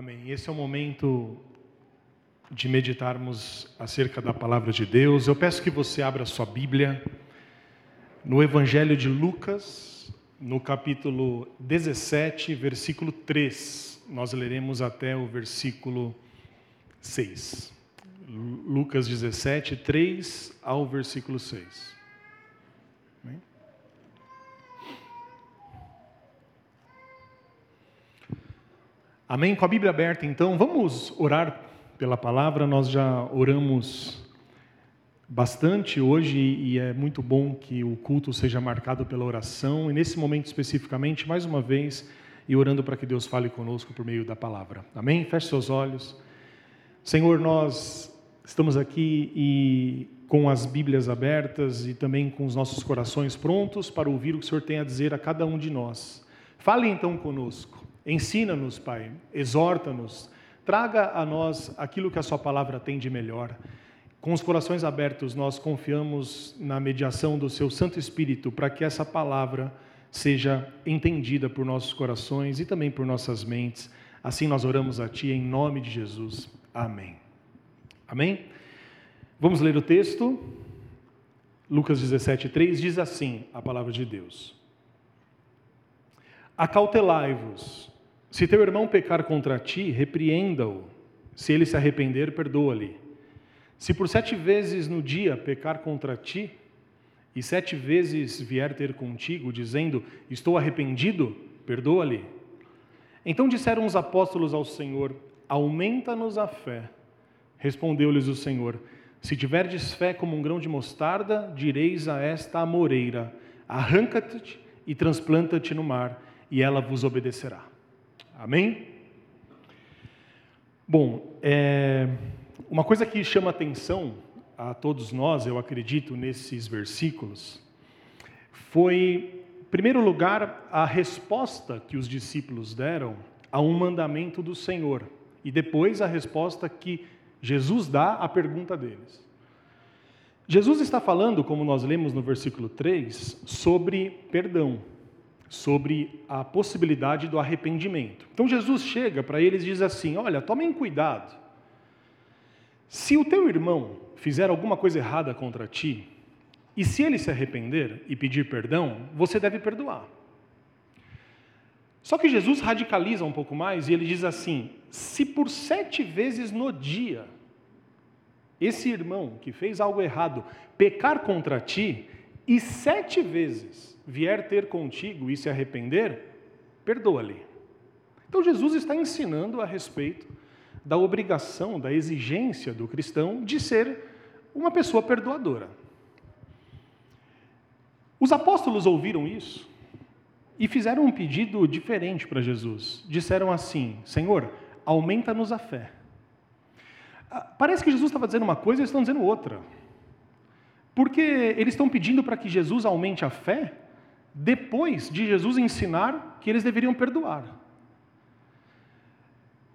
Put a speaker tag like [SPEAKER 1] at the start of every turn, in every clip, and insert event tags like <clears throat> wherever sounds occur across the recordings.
[SPEAKER 1] Amém. Esse é o momento de meditarmos acerca da palavra de Deus. Eu peço que você abra sua Bíblia no Evangelho de Lucas, no capítulo 17, versículo 3. Nós leremos até o versículo 6. Lucas 17, 3 ao versículo 6. Amém? Com a Bíblia aberta, então, vamos orar pela palavra. Nós já oramos bastante hoje e é muito bom que o culto seja marcado pela oração. E nesse momento especificamente, mais uma vez, e orando para que Deus fale conosco por meio da palavra. Amém? Feche seus olhos. Senhor, nós estamos aqui e com as Bíblias abertas e também com os nossos corações prontos para ouvir o que o Senhor tem a dizer a cada um de nós. Fale então conosco. Ensina-nos, Pai, exorta-nos, traga a nós aquilo que a Sua palavra tem de melhor. Com os corações abertos, nós confiamos na mediação do Seu Santo Espírito para que essa palavra seja entendida por nossos corações e também por nossas mentes. Assim nós oramos a Ti em nome de Jesus. Amém. Amém? Vamos ler o texto. Lucas 17:3 diz assim a palavra de Deus: Acautelai-vos se teu irmão pecar contra ti, repreenda-o. Se ele se arrepender, perdoa-lhe. Se por sete vezes no dia pecar contra ti, e sete vezes vier ter contigo, dizendo: Estou arrependido, perdoa-lhe. Então disseram os apóstolos ao Senhor: Aumenta-nos a fé. Respondeu-lhes o Senhor: Se tiverdes fé como um grão de mostarda, direis a esta amoreira: Arranca-te e transplanta-te no mar, e ela vos obedecerá. Amém? Bom, é, uma coisa que chama atenção a todos nós, eu acredito, nesses versículos, foi, em primeiro lugar, a resposta que os discípulos deram a um mandamento do Senhor, e depois a resposta que Jesus dá à pergunta deles. Jesus está falando, como nós lemos no versículo 3, sobre perdão sobre a possibilidade do arrependimento. Então Jesus chega para eles e diz assim: Olha, tomem cuidado. Se o teu irmão fizer alguma coisa errada contra ti, e se ele se arrepender e pedir perdão, você deve perdoar. Só que Jesus radicaliza um pouco mais e ele diz assim: se por sete vezes no dia esse irmão que fez algo errado pecar contra ti, e sete vezes vier ter contigo e se arrepender, perdoa-lhe. Então Jesus está ensinando a respeito da obrigação, da exigência do cristão de ser uma pessoa perdoadora. Os apóstolos ouviram isso e fizeram um pedido diferente para Jesus. Disseram assim: Senhor, aumenta-nos a fé. Ah, parece que Jesus estava dizendo uma coisa e eles estão dizendo outra. Porque eles estão pedindo para que Jesus aumente a fé, depois de Jesus ensinar que eles deveriam perdoar.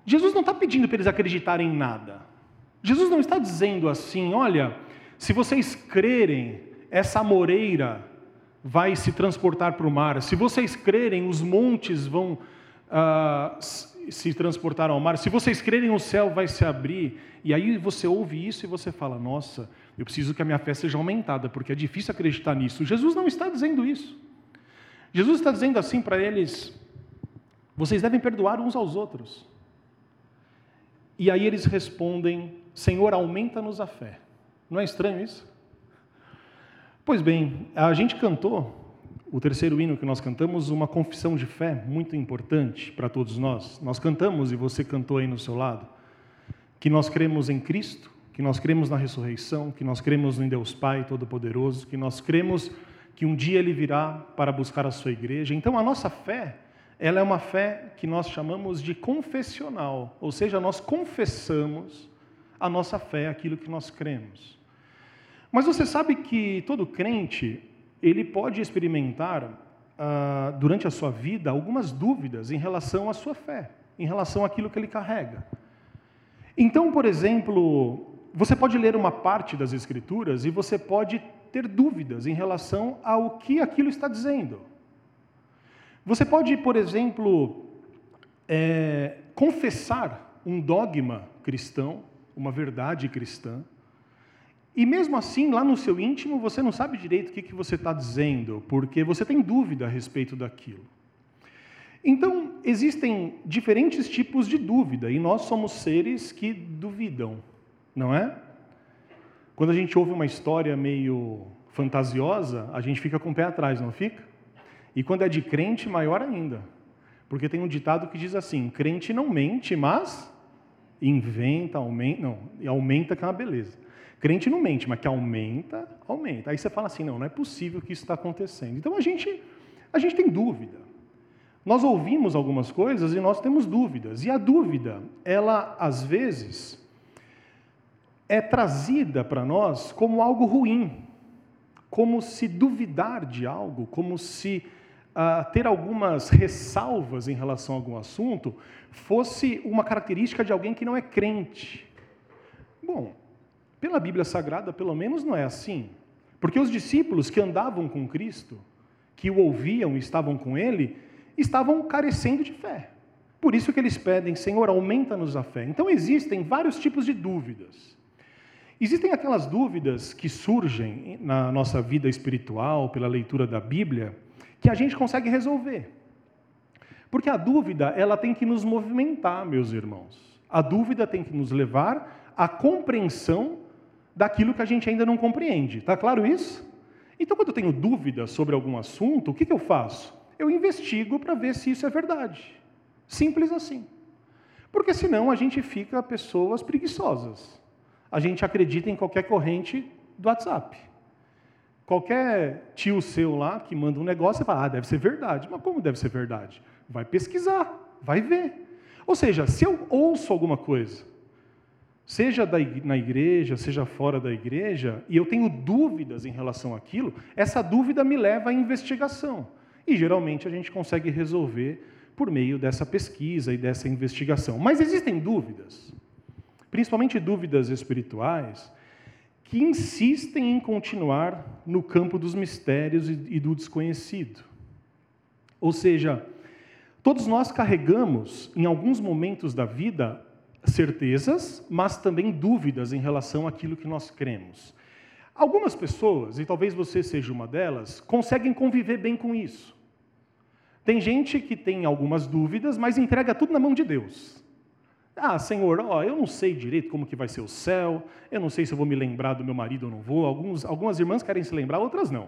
[SPEAKER 1] Jesus não está pedindo para eles acreditarem em nada. Jesus não está dizendo assim: olha, se vocês crerem, essa moreira vai se transportar para o mar. Se vocês crerem, os montes vão uh, se transportar ao mar. Se vocês crerem, o céu vai se abrir. E aí você ouve isso e você fala: nossa, eu preciso que a minha fé seja aumentada, porque é difícil acreditar nisso. Jesus não está dizendo isso. Jesus está dizendo assim para eles: vocês devem perdoar uns aos outros. E aí eles respondem: Senhor, aumenta-nos a fé. Não é estranho isso? Pois bem, a gente cantou, o terceiro hino que nós cantamos, uma confissão de fé muito importante para todos nós. Nós cantamos, e você cantou aí no seu lado, que nós cremos em Cristo, que nós cremos na ressurreição, que nós cremos em Deus Pai Todo-Poderoso, que nós cremos que um dia ele virá para buscar a sua igreja. Então a nossa fé, ela é uma fé que nós chamamos de confessional, ou seja, nós confessamos a nossa fé, aquilo que nós cremos. Mas você sabe que todo crente, ele pode experimentar ah, durante a sua vida algumas dúvidas em relação à sua fé, em relação àquilo que ele carrega. Então, por exemplo, você pode ler uma parte das Escrituras e você pode ter dúvidas em relação ao que aquilo está dizendo. Você pode, por exemplo, é, confessar um dogma cristão, uma verdade cristã, e mesmo assim, lá no seu íntimo, você não sabe direito o que, que você está dizendo, porque você tem dúvida a respeito daquilo. Então, existem diferentes tipos de dúvida, e nós somos seres que duvidam, não é? Quando a gente ouve uma história meio fantasiosa, a gente fica com o pé atrás, não fica? E quando é de crente, maior ainda. Porque tem um ditado que diz assim: crente não mente, mas inventa, aumenta, não, aumenta que é uma beleza. Crente não mente, mas que aumenta, aumenta. Aí você fala assim, não, não é possível que isso está acontecendo. Então a gente, a gente tem dúvida. Nós ouvimos algumas coisas e nós temos dúvidas. E a dúvida, ela às vezes é trazida para nós como algo ruim, como se duvidar de algo, como se uh, ter algumas ressalvas em relação a algum assunto fosse uma característica de alguém que não é crente. Bom, pela Bíblia Sagrada, pelo menos, não é assim. Porque os discípulos que andavam com Cristo, que o ouviam e estavam com Ele, estavam carecendo de fé. Por isso que eles pedem, Senhor, aumenta-nos a fé. Então existem vários tipos de dúvidas. Existem aquelas dúvidas que surgem na nossa vida espiritual, pela leitura da Bíblia, que a gente consegue resolver. Porque a dúvida, ela tem que nos movimentar, meus irmãos. A dúvida tem que nos levar à compreensão daquilo que a gente ainda não compreende. Está claro isso? Então, quando eu tenho dúvida sobre algum assunto, o que, que eu faço? Eu investigo para ver se isso é verdade. Simples assim. Porque senão a gente fica pessoas preguiçosas. A gente acredita em qualquer corrente do WhatsApp. Qualquer tio seu lá que manda um negócio, você fala, ah, deve ser verdade. Mas como deve ser verdade? Vai pesquisar, vai ver. Ou seja, se eu ouço alguma coisa seja na igreja, seja fora da igreja, e eu tenho dúvidas em relação àquilo, essa dúvida me leva à investigação. E geralmente a gente consegue resolver por meio dessa pesquisa e dessa investigação. Mas existem dúvidas, principalmente dúvidas espirituais, que insistem em continuar no campo dos mistérios e do desconhecido. Ou seja, todos nós carregamos, em alguns momentos da vida, certezas, mas também dúvidas em relação àquilo que nós cremos. Algumas pessoas, e talvez você seja uma delas, conseguem conviver bem com isso. Tem gente que tem algumas dúvidas, mas entrega tudo na mão de Deus. Ah, Senhor, ó, eu não sei direito como que vai ser o céu, eu não sei se eu vou me lembrar do meu marido ou não vou. Alguns, algumas irmãs querem se lembrar, outras não.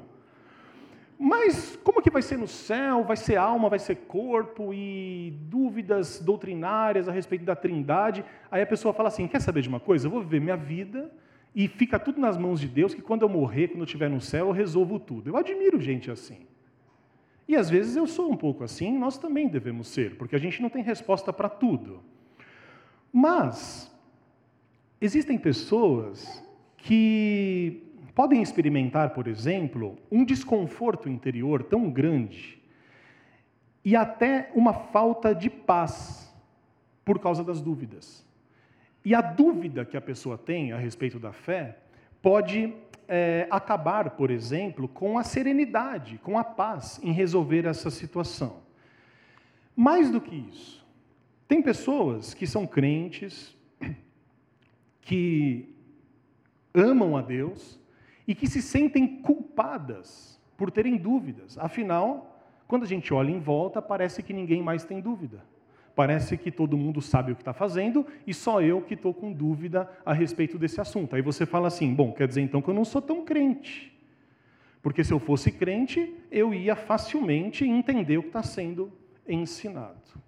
[SPEAKER 1] Mas como que vai ser no céu? Vai ser alma, vai ser corpo e dúvidas doutrinárias a respeito da Trindade. Aí a pessoa fala assim: quer saber de uma coisa? Eu vou viver minha vida e fica tudo nas mãos de Deus, que quando eu morrer, quando eu estiver no céu, eu resolvo tudo. Eu admiro gente assim. E às vezes eu sou um pouco assim, nós também devemos ser, porque a gente não tem resposta para tudo. Mas existem pessoas que podem experimentar, por exemplo, um desconforto interior tão grande e até uma falta de paz por causa das dúvidas. E a dúvida que a pessoa tem a respeito da fé pode é, acabar, por exemplo, com a serenidade, com a paz em resolver essa situação. Mais do que isso, tem pessoas que são crentes, que amam a Deus, e que se sentem culpadas por terem dúvidas. Afinal, quando a gente olha em volta, parece que ninguém mais tem dúvida. Parece que todo mundo sabe o que está fazendo e só eu que estou com dúvida a respeito desse assunto. Aí você fala assim: bom, quer dizer então que eu não sou tão crente. Porque se eu fosse crente, eu ia facilmente entender o que está sendo ensinado.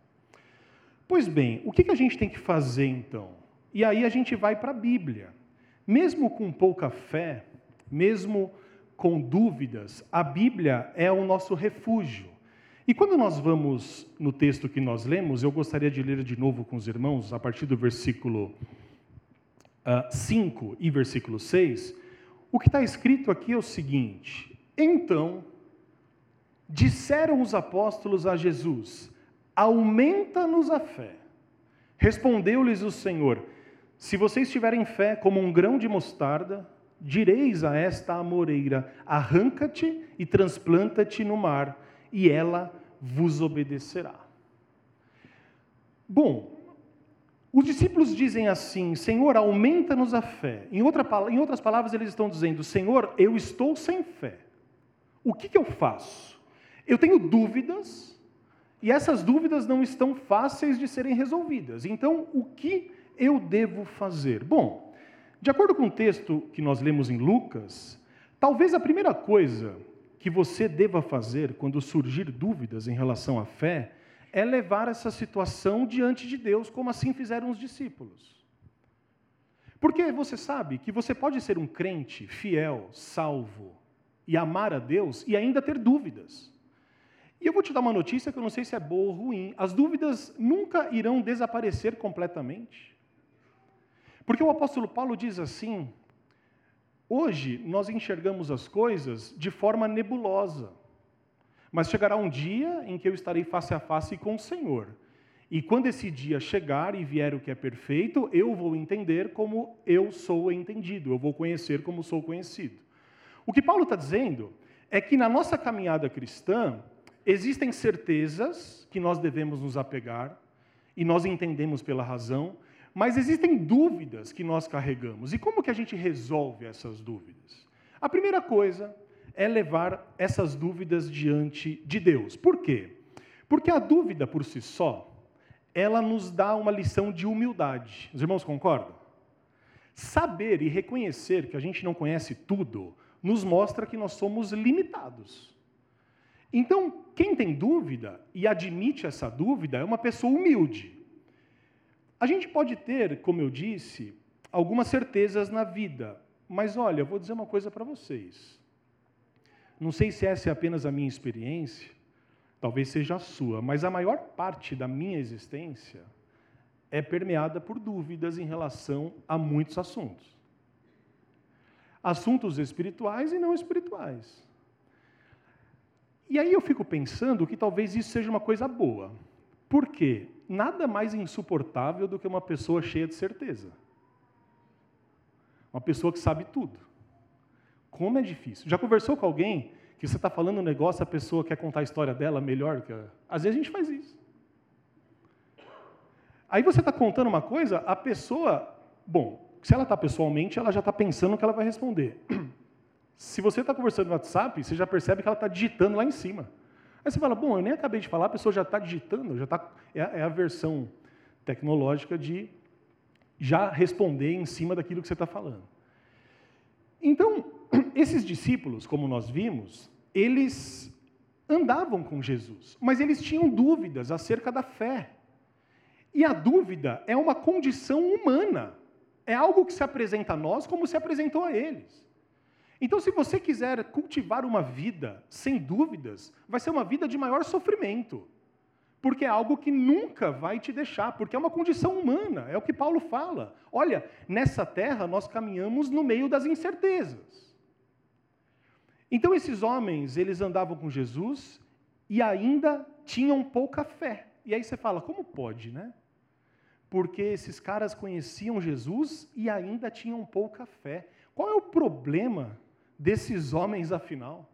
[SPEAKER 1] Pois bem, o que a gente tem que fazer então? E aí a gente vai para a Bíblia. Mesmo com pouca fé, mesmo com dúvidas, a Bíblia é o nosso refúgio. E quando nós vamos no texto que nós lemos, eu gostaria de ler de novo com os irmãos, a partir do versículo uh, ah, 5 e versículo 6, o que está escrito aqui é o seguinte: Então disseram os apóstolos a Jesus: Aumenta-nos a fé. Respondeu-lhes o Senhor: Se vocês tiverem fé como um grão de mostarda, direis a esta amoreira: arranca-te e transplanta-te no mar, e ela vos obedecerá. Bom, Os discípulos dizem assim: Senhor, aumenta-nos a fé. Em, outra, em, outras palavras, eles estão dizendo: Senhor, eu estou sem fé. O que, que eu faço? Eu tenho dúvidas e essas dúvidas não estão fáceis de serem resolvidas. Então, o que eu devo fazer? Bom, de acordo com o texto que nós lemos em Lucas, talvez a primeira coisa que você deva fazer quando surgir dúvidas em relação à fé é levar essa situação diante de Deus, como assim fizeram os discípulos. Porque você sabe que você pode ser um crente fiel, salvo e amar a Deus e ainda ter dúvidas. E eu vou te dar uma notícia que eu não sei se é boa ou ruim. As dúvidas nunca irão desaparecer completamente. Porque o apóstolo Paulo diz assim: hoje nós enxergamos as coisas de forma nebulosa. Mas chegará um dia em que eu estarei face a face com o Senhor. E quando esse dia chegar e vier o que é perfeito, eu vou entender como eu sou entendido, eu vou conhecer como sou conhecido. O que Paulo está dizendo é que na nossa caminhada cristã, existem certezas que nós devemos nos apegar, e nós entendemos pela razão, mas existem dúvidas que nós carregamos. E como que a gente resolve essas dúvidas? A primeira coisa é levar essas dúvidas diante de Deus. Por quê? Porque a dúvida por si só, ela nos dá uma lição de humildade. Os irmãos concordam? Saber e reconhecer que a gente não conhece tudo nos mostra que nós somos limitados. Então, quem tem dúvida e admite essa dúvida é uma pessoa humilde. A gente pode ter, como eu disse, algumas certezas na vida, mas olha, eu vou dizer uma coisa para vocês. Não sei se essa é apenas a minha experiência, talvez seja a sua, mas a maior parte da minha existência é permeada por dúvidas em relação a muitos assuntos. Assuntos espirituais e não espirituais. E aí eu fico pensando que talvez isso seja uma coisa boa. Por quê? Nada mais insuportável do que uma pessoa cheia de certeza. Uma pessoa que sabe tudo. Como é difícil. Já conversou com alguém que você está falando um negócio, a pessoa quer contar a história dela melhor que a... Às vezes a gente faz isso. Aí você está contando uma coisa, a pessoa, bom, se ela está pessoalmente, ela já está pensando o que ela vai responder. <clears throat> Se você está conversando no WhatsApp, você já percebe que ela está digitando lá em cima. Aí você fala, bom, eu nem acabei de falar, a pessoa já está digitando, já está. É, é a versão tecnológica de já responder em cima daquilo que você está falando. Então, <clears throat> esses discípulos, como nós vimos, eles andavam com Jesus, mas eles tinham dúvidas acerca da fé. E a dúvida é uma condição humana, é algo que se apresenta a nós como se apresentou a eles. Então, se você quiser cultivar uma vida sem dúvidas, vai ser uma vida de maior sofrimento porque é algo que nunca vai te deixar, porque é uma condição humana, é o que Paulo fala. Olha, nessa terra nós caminhamos no meio das incertezas. Então esses homens, eles andavam com Jesus e ainda tinham pouca fé. E aí você fala, como pode, né? Porque esses caras conheciam Jesus e ainda tinham pouca fé. Qual é o problema desses homens, afinal?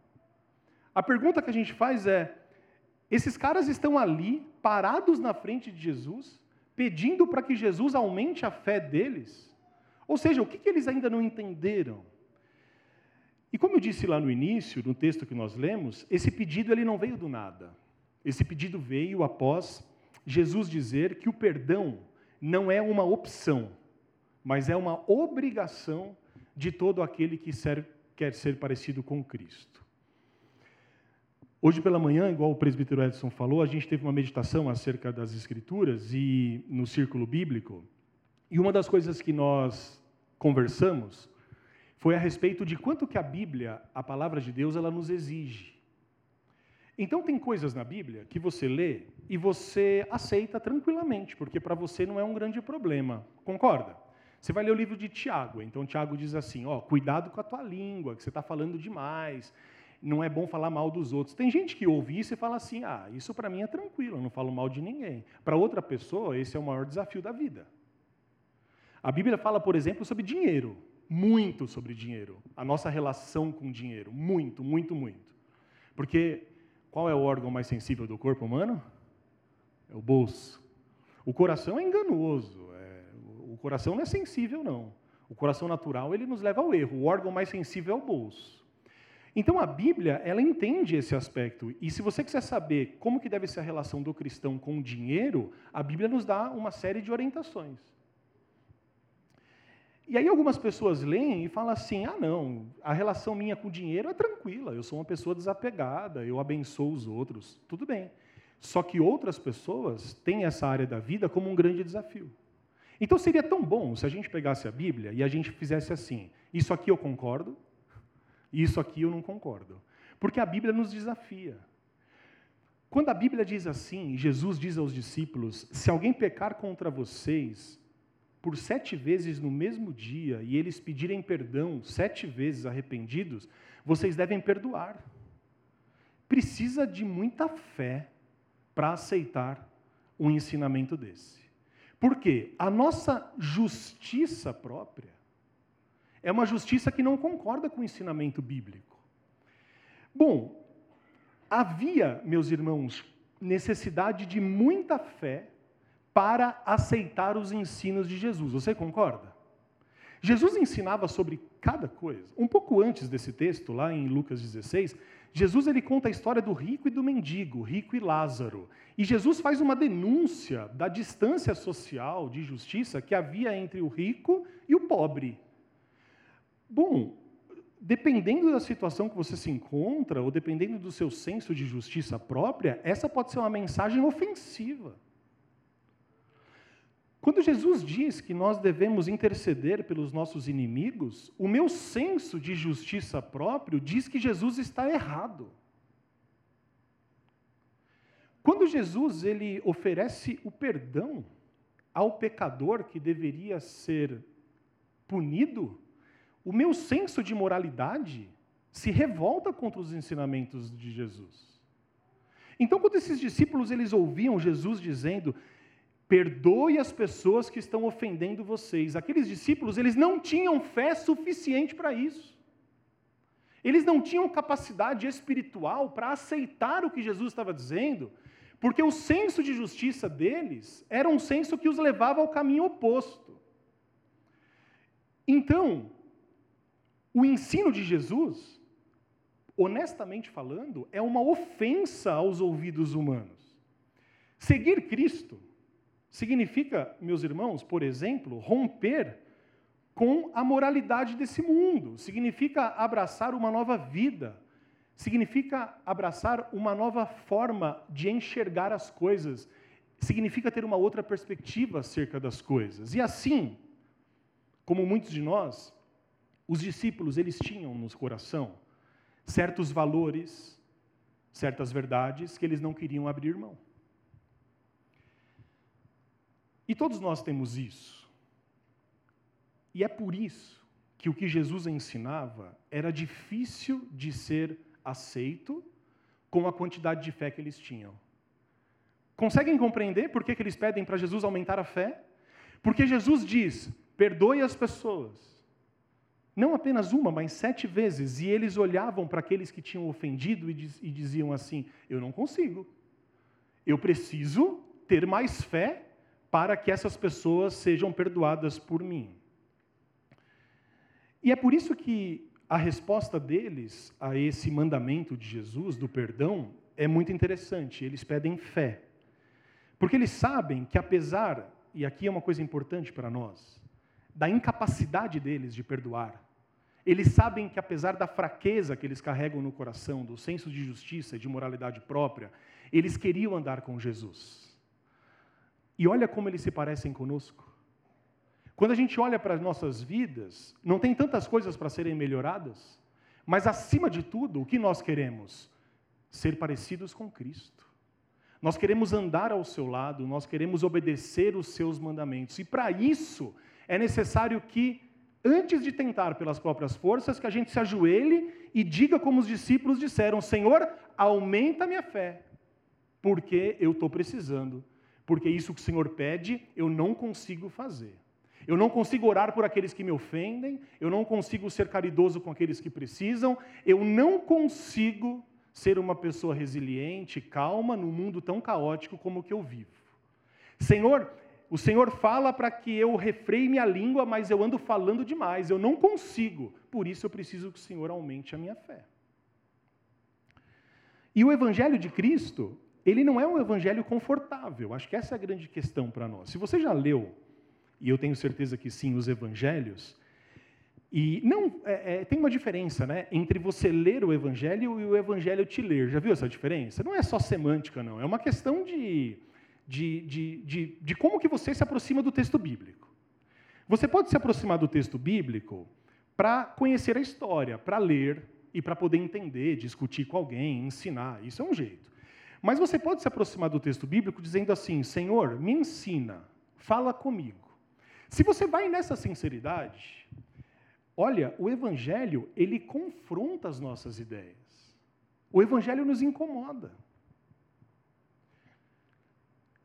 [SPEAKER 1] A pergunta que a gente faz é: esses caras estão ali, parados na frente de Jesus, pedindo para que Jesus aumente a fé deles. Ou seja, o que, que eles ainda não entenderam? E como eu disse lá no início, no texto que nós lemos, esse pedido ele não veio do nada. Esse pedido veio após Jesus dizer que o perdão não é uma opção, mas é uma obrigação de todo aquele que quer ser parecido com Cristo. Hoje pela manhã, igual o presbítero Edson falou, a gente teve uma meditação acerca das Escrituras e no círculo bíblico. E uma das coisas que nós conversamos foi a respeito de quanto que a Bíblia, a palavra de Deus, ela nos exige. Então tem coisas na Bíblia que você lê e você aceita tranquilamente, porque para você não é um grande problema. Concorda? Você vai ler o livro de Tiago. Então Tiago diz assim: ó, cuidado com a tua língua, que você está falando demais não é bom falar mal dos outros. Tem gente que ouve isso e fala assim: ah, isso para mim é tranquilo, eu não falo mal de ninguém. Para outra pessoa, esse é o maior desafio da vida. A Bíblia fala, por exemplo, sobre dinheiro, muito sobre dinheiro, a nossa relação com dinheiro, muito, muito, muito. Porque qual é o órgão mais sensível do corpo humano? É o bolso. O coração é enganoso, O coração não é sensível, não. O coração natural ele nos leva ao erro. O órgão mais sensível é o bolso. Então a Bíblia, ela entende esse aspecto. E se você quiser saber como que deve ser a relação do cristão com o dinheiro, a Bíblia nos dá uma série de orientações. E aí algumas pessoas leem e falam assim: "Ah, não, a relação minha com o dinheiro é tranquila. Eu sou uma pessoa desapegada, eu abençoo os outros". Tudo bem. Só que outras pessoas têm essa área da vida como um grande desafio. Então seria tão bom se a gente pegasse a Bíblia e a gente fizesse assim: isso aqui eu concordo, isso aqui eu não concordo. Porque a Bíblia nos desafia. Quando a Bíblia diz assim, Jesus diz aos discípulos: se alguém pecar contra vocês por sete vezes no mesmo dia e eles pedirem perdão sete vezes arrependidos, vocês devem perdoar. Precisa de muita fé para aceitar um ensinamento desse. Por quê? A nossa justiça própria é uma justiça que não concorda com o ensinamento bíblico. Bom, havia, meus irmãos, necessidade de muita fé para aceitar os ensinos de Jesus. Você concorda? Jesus ensinava sobre cada coisa. Um pouco antes desse texto, lá em Lucas 16, Jesus ele conta a história do rico e do mendigo, rico e Lázaro. E Jesus faz uma denúncia da distância social de justiça que havia entre o rico e o pobre. Bom, dependendo da situação que você se encontra, ou dependendo do seu senso de justiça própria, essa pode ser uma mensagem ofensiva. Quando Jesus diz que nós devemos interceder pelos nossos inimigos, o meu senso de justiça próprio diz que Jesus está errado. Quando Jesus ele oferece o perdão ao pecador que deveria ser punido, o meu senso de moralidade se revolta contra os ensinamentos de Jesus. Então, quando esses discípulos eles ouviam Jesus dizendo: "Perdoe as pessoas que estão ofendendo vocês", aqueles discípulos eles não tinham fé suficiente para isso. Eles não tinham capacidade espiritual para aceitar o que Jesus estava dizendo, porque o senso de justiça deles era um senso que os levava ao caminho oposto. Então, o ensino de Jesus, honestamente falando, é uma ofensa aos ouvidos humanos. Seguir Cristo significa, meus irmãos, por exemplo, romper com a moralidade desse mundo, significa abraçar uma nova vida, significa abraçar uma nova forma de enxergar as coisas, significa ter uma outra perspectiva acerca das coisas. E assim, como muitos de nós, os discípulos, eles tinham no coração certos valores, certas verdades que eles não queriam abrir mão. E todos nós temos isso. E é por isso que o que Jesus ensinava era difícil de ser aceito com a quantidade de fé que eles tinham. Conseguem compreender por que, que eles pedem para Jesus aumentar a fé? Porque Jesus diz: perdoe as pessoas não apenas uma, mas sete vezes. E eles olhavam para aqueles que tinham ofendido e, diz, e diziam assim: Eu não consigo. Eu preciso ter mais fé para que essas pessoas sejam perdoadas por mim. E é por isso que a resposta deles a esse mandamento de Jesus, do perdão, é muito interessante. Eles pedem fé. Porque eles sabem que, apesar, e aqui é uma coisa importante para nós, da incapacidade deles de perdoar, eles sabem que, apesar da fraqueza que eles carregam no coração, do senso de justiça e de moralidade própria, eles queriam andar com Jesus. E olha como eles se parecem conosco. Quando a gente olha para as nossas vidas, não tem tantas coisas para serem melhoradas, mas acima de tudo, o que nós queremos? Ser parecidos com Cristo. Nós queremos andar ao seu lado, nós queremos obedecer os seus mandamentos. E para isso é necessário que antes de tentar pelas próprias forças, que a gente se ajoelhe e diga como os discípulos disseram: Senhor, aumenta minha fé, porque eu estou precisando, porque isso que o Senhor pede, eu não consigo fazer. Eu não consigo orar por aqueles que me ofendem, eu não consigo ser caridoso com aqueles que precisam, eu não consigo ser uma pessoa resiliente, calma, num mundo tão caótico como o que eu vivo. Senhor, o Senhor fala para que eu refreie minha língua, mas eu ando falando demais, eu não consigo. Por isso eu preciso que o Senhor aumente a minha fé. E o Evangelho de Cristo, ele não é um evangelho confortável. Acho que essa é a grande questão para nós. Se você já leu, e eu tenho certeza que sim, os evangelhos, e não é, é, tem uma diferença, né, entre você ler o evangelho e o evangelho te ler. Já viu essa diferença? Não é só semântica, não. É uma questão de de, de, de, de como que você se aproxima do texto bíblico. Você pode se aproximar do texto bíblico para conhecer a história, para ler e para poder entender, discutir com alguém, ensinar. Isso é um jeito. Mas você pode se aproximar do texto bíblico dizendo assim: Senhor, me ensina, fala comigo. Se você vai nessa sinceridade, olha, o evangelho, ele confronta as nossas ideias. O evangelho nos incomoda.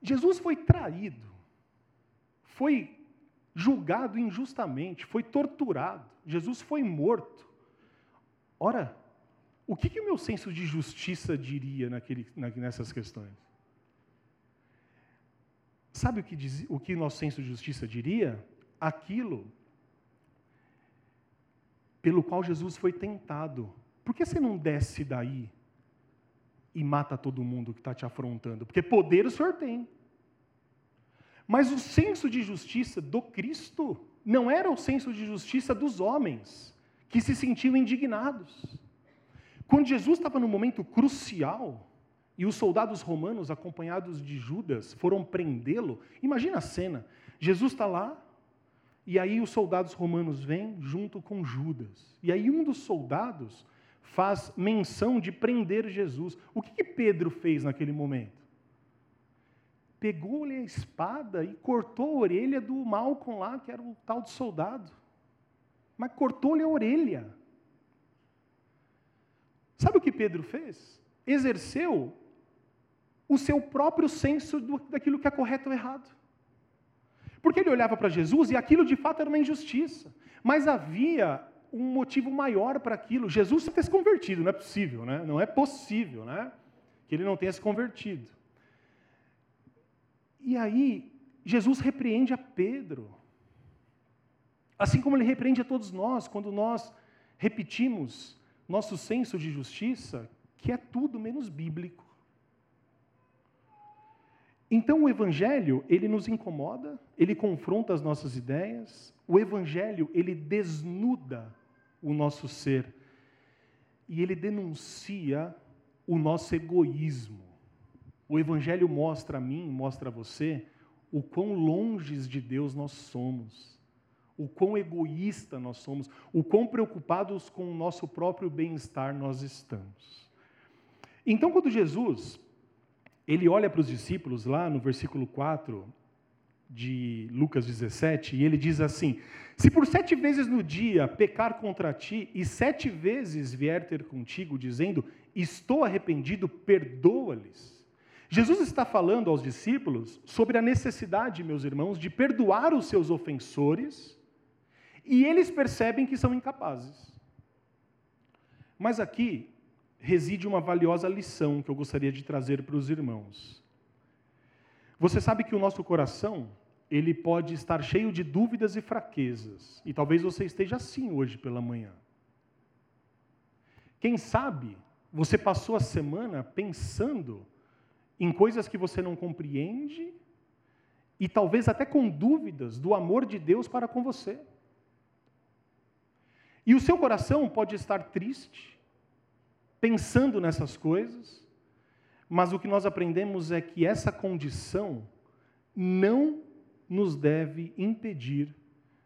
[SPEAKER 1] Jesus foi traído, foi julgado injustamente, foi torturado, Jesus foi morto. Ora, o que, que o meu senso de justiça diria naquele, nessas questões? Sabe o que, diz, o que nosso senso de justiça diria? Aquilo pelo qual Jesus foi tentado. Por que você não desce daí e mata todo mundo que está te afrontando, porque poder o Senhor tem. Mas o senso de justiça do Cristo não era o senso de justiça dos homens, que se sentiam indignados. Quando Jesus estava no momento crucial, e os soldados romanos, acompanhados de Judas, foram prendê-lo, imagina a cena: Jesus está lá, e aí os soldados romanos vêm junto com Judas. E aí um dos soldados faz menção de prender Jesus. O que, que Pedro fez naquele momento? Pegou-lhe a espada e cortou a orelha do Malcom lá, que era o tal de soldado. Mas cortou-lhe a orelha. Sabe o que Pedro fez? Exerceu o seu próprio senso daquilo que é correto ou errado. Porque ele olhava para Jesus e aquilo de fato era uma injustiça. Mas havia um motivo maior para aquilo. Jesus ter se convertido, não é possível, né? Não é possível, né? Que ele não tenha se convertido. E aí, Jesus repreende a Pedro. Assim como ele repreende a todos nós, quando nós repetimos nosso senso de justiça, que é tudo menos bíblico. Então o evangelho, ele nos incomoda, ele confronta as nossas ideias, o evangelho, ele desnuda o nosso ser. E ele denuncia o nosso egoísmo. O Evangelho mostra a mim, mostra a você, o quão longes de Deus nós somos, o quão egoísta nós somos, o quão preocupados com o nosso próprio bem-estar nós estamos. Então, quando Jesus ele olha para os discípulos lá no versículo 4, de Lucas 17, e ele diz assim: Se por sete vezes no dia pecar contra ti, e sete vezes vier ter contigo, dizendo, Estou arrependido, perdoa-lhes. Jesus está falando aos discípulos sobre a necessidade, meus irmãos, de perdoar os seus ofensores, e eles percebem que são incapazes. Mas aqui reside uma valiosa lição que eu gostaria de trazer para os irmãos. Você sabe que o nosso coração, ele pode estar cheio de dúvidas e fraquezas. E talvez você esteja assim hoje pela manhã. Quem sabe você passou a semana pensando em coisas que você não compreende e talvez até com dúvidas do amor de Deus para com você. E o seu coração pode estar triste, pensando nessas coisas, mas o que nós aprendemos é que essa condição não nos deve impedir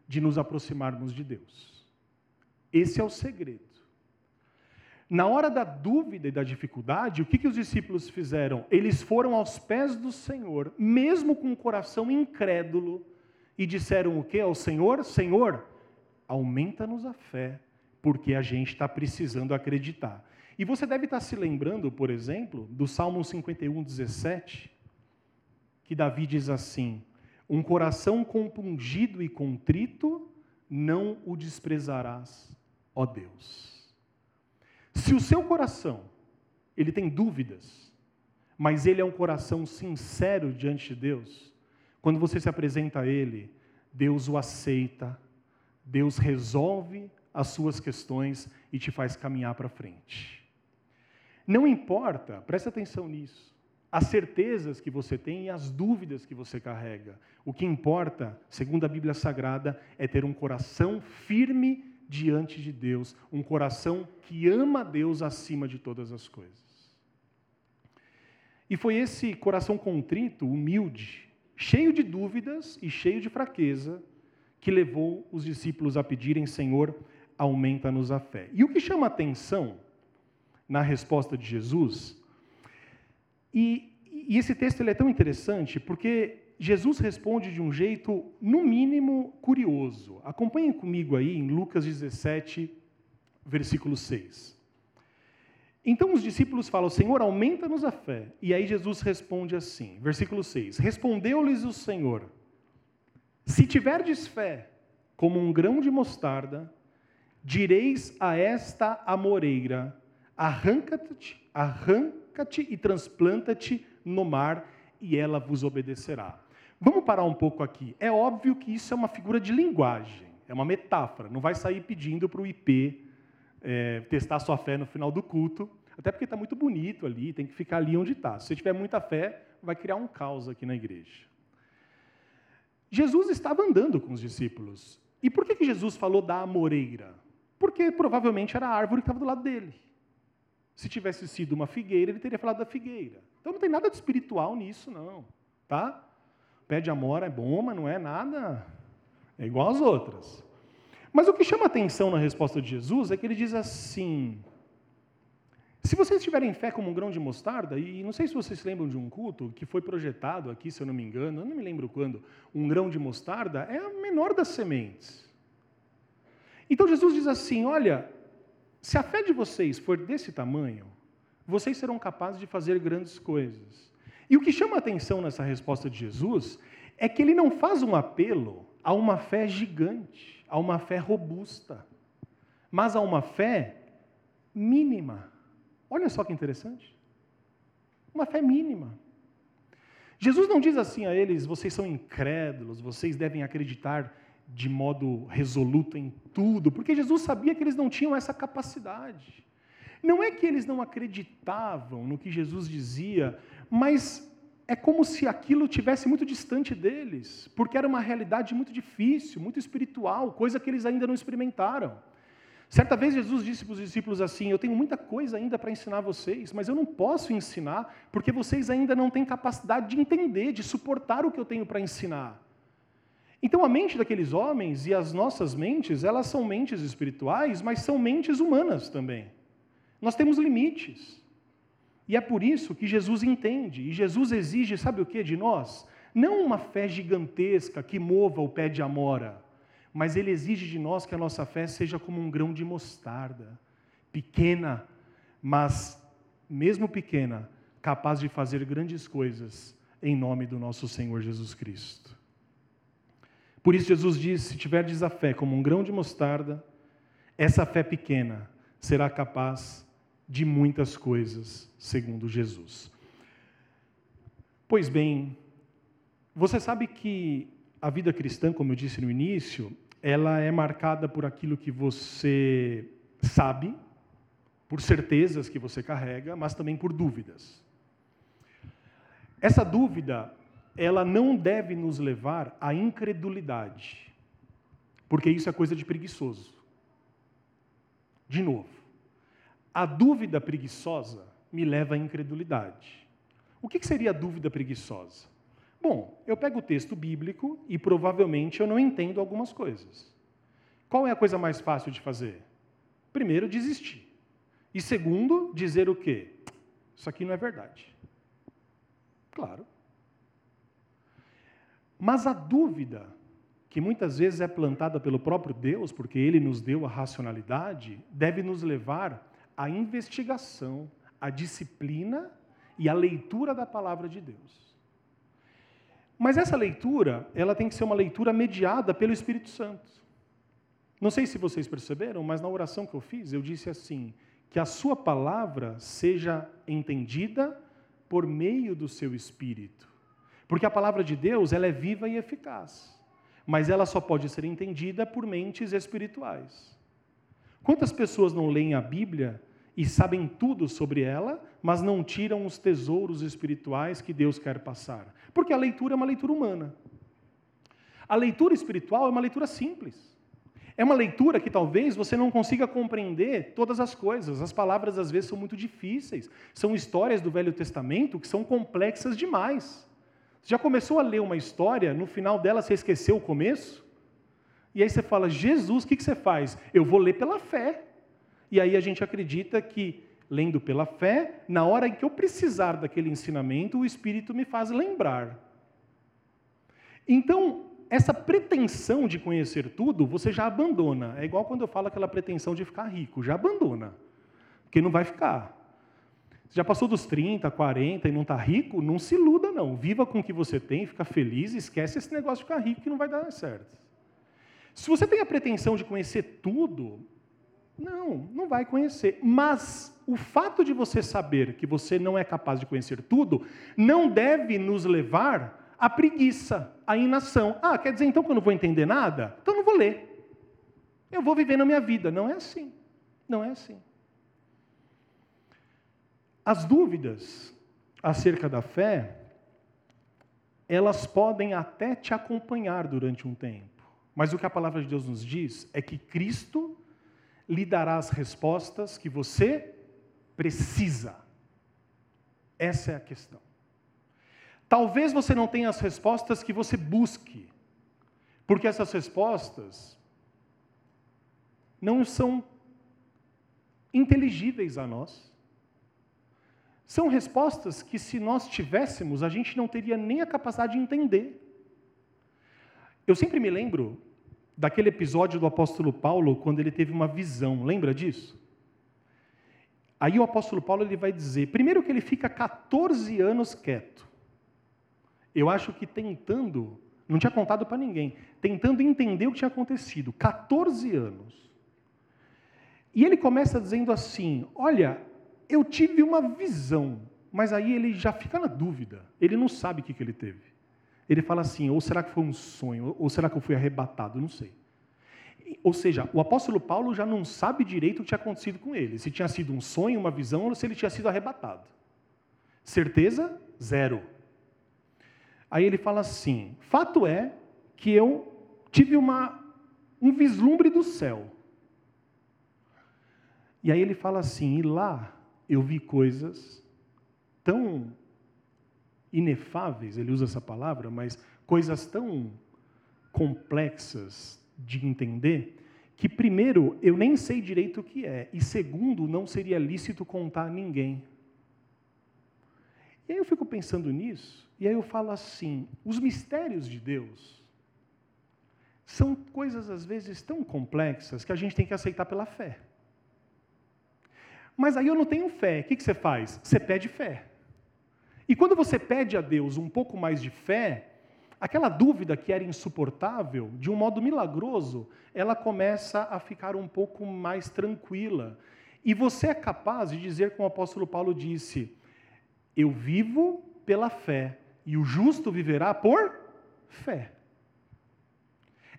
[SPEAKER 1] de nos aproximarmos de Deus. Esse é o segredo. Na hora da dúvida e da dificuldade, o que, que os discípulos fizeram? Eles foram aos pés do Senhor, mesmo com o coração incrédulo, e disseram o que ao Senhor? Senhor, aumenta-nos a fé, porque a gente está precisando acreditar. E você deve estar se lembrando, por exemplo, do Salmo 51, 17, que Davi diz assim: um coração compungido e contrito, não o desprezarás, ó Deus. Se o seu coração, ele tem dúvidas, mas ele é um coração sincero diante de Deus, quando você se apresenta a Ele, Deus o aceita, Deus resolve as suas questões e te faz caminhar para frente. Não importa, preste atenção nisso, as certezas que você tem e as dúvidas que você carrega. O que importa, segundo a Bíblia Sagrada, é ter um coração firme diante de Deus, um coração que ama Deus acima de todas as coisas. E foi esse coração contrito, humilde, cheio de dúvidas e cheio de fraqueza, que levou os discípulos a pedirem: Senhor, aumenta-nos a fé. E o que chama atenção na resposta de Jesus, e, e esse texto ele é tão interessante porque Jesus responde de um jeito, no mínimo, curioso. Acompanhem comigo aí em Lucas 17, versículo 6. Então os discípulos falam: Senhor, aumenta-nos a fé. E aí Jesus responde assim, versículo 6: Respondeu-lhes o Senhor: Se tiverdes fé, como um grão de mostarda, direis a esta amoreira: Arranca-te, arranca-te e transplanta-te no mar, e ela vos obedecerá. Vamos parar um pouco aqui. É óbvio que isso é uma figura de linguagem, é uma metáfora. Não vai sair pedindo para o IP é, testar sua fé no final do culto, até porque está muito bonito ali, tem que ficar ali onde está. Se você tiver muita fé, vai criar um caos aqui na igreja. Jesus estava andando com os discípulos. E por que, que Jesus falou da amoreira? Porque provavelmente era a árvore que estava do lado dele. Se tivesse sido uma figueira, ele teria falado da figueira. Então não tem nada de espiritual nisso, não. Tá? Pé de amora é bom, mas não é nada. É igual às outras. Mas o que chama atenção na resposta de Jesus é que ele diz assim: se vocês tiverem fé como um grão de mostarda, e não sei se vocês se lembram de um culto que foi projetado aqui, se eu não me engano, eu não me lembro quando, um grão de mostarda é a menor das sementes. Então Jesus diz assim: olha, se a fé de vocês for desse tamanho, vocês serão capazes de fazer grandes coisas. E o que chama atenção nessa resposta de Jesus é que ele não faz um apelo a uma fé gigante, a uma fé robusta, mas a uma fé mínima. Olha só que interessante. Uma fé mínima. Jesus não diz assim a eles: vocês são incrédulos, vocês devem acreditar de modo resoluto em tudo, porque Jesus sabia que eles não tinham essa capacidade. Não é que eles não acreditavam no que Jesus dizia, mas é como se aquilo tivesse muito distante deles, porque era uma realidade muito difícil, muito espiritual, coisa que eles ainda não experimentaram. Certa vez Jesus disse para os discípulos assim: Eu tenho muita coisa ainda para ensinar vocês, mas eu não posso ensinar porque vocês ainda não têm capacidade de entender, de suportar o que eu tenho para ensinar. Então a mente daqueles homens e as nossas mentes, elas são mentes espirituais, mas são mentes humanas também. Nós temos limites. E é por isso que Jesus entende, e Jesus exige, sabe o que de nós? Não uma fé gigantesca que mova o pé de amora, mas Ele exige de nós que a nossa fé seja como um grão de mostarda, pequena, mas, mesmo pequena, capaz de fazer grandes coisas em nome do nosso Senhor Jesus Cristo. Por isso, Jesus diz: se tiverdes a fé como um grão de mostarda, essa fé pequena será capaz de muitas coisas, segundo Jesus. Pois bem, você sabe que a vida cristã, como eu disse no início, ela é marcada por aquilo que você sabe, por certezas que você carrega, mas também por dúvidas. Essa dúvida, ela não deve nos levar à incredulidade, porque isso é coisa de preguiçoso. De novo, a dúvida preguiçosa me leva à incredulidade. O que seria a dúvida preguiçosa? Bom, eu pego o texto bíblico e provavelmente eu não entendo algumas coisas. Qual é a coisa mais fácil de fazer? Primeiro, desistir. E segundo, dizer o quê? Isso aqui não é verdade. Claro. Mas a dúvida, que muitas vezes é plantada pelo próprio Deus, porque Ele nos deu a racionalidade, deve nos levar a investigação, a disciplina e a leitura da palavra de Deus. Mas essa leitura, ela tem que ser uma leitura mediada pelo Espírito Santo. Não sei se vocês perceberam, mas na oração que eu fiz, eu disse assim: que a sua palavra seja entendida por meio do seu espírito. Porque a palavra de Deus, ela é viva e eficaz, mas ela só pode ser entendida por mentes espirituais. Quantas pessoas não leem a Bíblia e sabem tudo sobre ela, mas não tiram os tesouros espirituais que Deus quer passar? Porque a leitura é uma leitura humana. A leitura espiritual é uma leitura simples. É uma leitura que talvez você não consiga compreender todas as coisas. As palavras às vezes são muito difíceis. São histórias do Velho Testamento que são complexas demais. Você já começou a ler uma história, no final dela você esqueceu o começo? E aí você fala, Jesus, o que você faz? Eu vou ler pela fé. E aí a gente acredita que, lendo pela fé, na hora em que eu precisar daquele ensinamento, o Espírito me faz lembrar. Então, essa pretensão de conhecer tudo, você já abandona. É igual quando eu falo aquela pretensão de ficar rico, já abandona. Porque não vai ficar. Já passou dos 30, 40 e não está rico? Não se iluda, não. Viva com o que você tem, fica feliz, esquece esse negócio de ficar rico que não vai dar certo. Se você tem a pretensão de conhecer tudo, não, não vai conhecer. Mas o fato de você saber que você não é capaz de conhecer tudo, não deve nos levar a preguiça, a inação. Ah, quer dizer então que eu não vou entender nada? Então não vou ler. Eu vou viver na minha vida. Não é assim. Não é assim. As dúvidas acerca da fé, elas podem até te acompanhar durante um tempo. Mas o que a palavra de Deus nos diz é que Cristo lhe dará as respostas que você precisa. Essa é a questão. Talvez você não tenha as respostas que você busque, porque essas respostas não são inteligíveis a nós. São respostas que, se nós tivéssemos, a gente não teria nem a capacidade de entender. Eu sempre me lembro daquele episódio do apóstolo Paulo, quando ele teve uma visão, lembra disso? Aí o apóstolo Paulo ele vai dizer, primeiro que ele fica 14 anos quieto eu acho que tentando, não tinha contado para ninguém, tentando entender o que tinha acontecido, 14 anos. E ele começa dizendo assim: Olha, eu tive uma visão, mas aí ele já fica na dúvida, ele não sabe o que, que ele teve. Ele fala assim: ou será que foi um sonho, ou será que eu fui arrebatado? Não sei. Ou seja, o apóstolo Paulo já não sabe direito o que tinha acontecido com ele, se tinha sido um sonho, uma visão, ou se ele tinha sido arrebatado. Certeza? Zero. Aí ele fala assim: fato é que eu tive uma, um vislumbre do céu. E aí ele fala assim: e lá eu vi coisas tão inefáveis, ele usa essa palavra, mas coisas tão complexas de entender, que primeiro eu nem sei direito o que é, e segundo, não seria lícito contar a ninguém. E aí eu fico pensando nisso, e aí eu falo assim: os mistérios de Deus são coisas às vezes tão complexas que a gente tem que aceitar pela fé. Mas aí eu não tenho fé. O que, você faz? Você pede fé. E quando você pede a Deus um pouco mais de fé, aquela dúvida que era insuportável, de um modo milagroso, ela começa a ficar um pouco mais tranquila. E você é capaz de dizer, como o apóstolo Paulo disse: Eu vivo pela fé e o justo viverá por fé.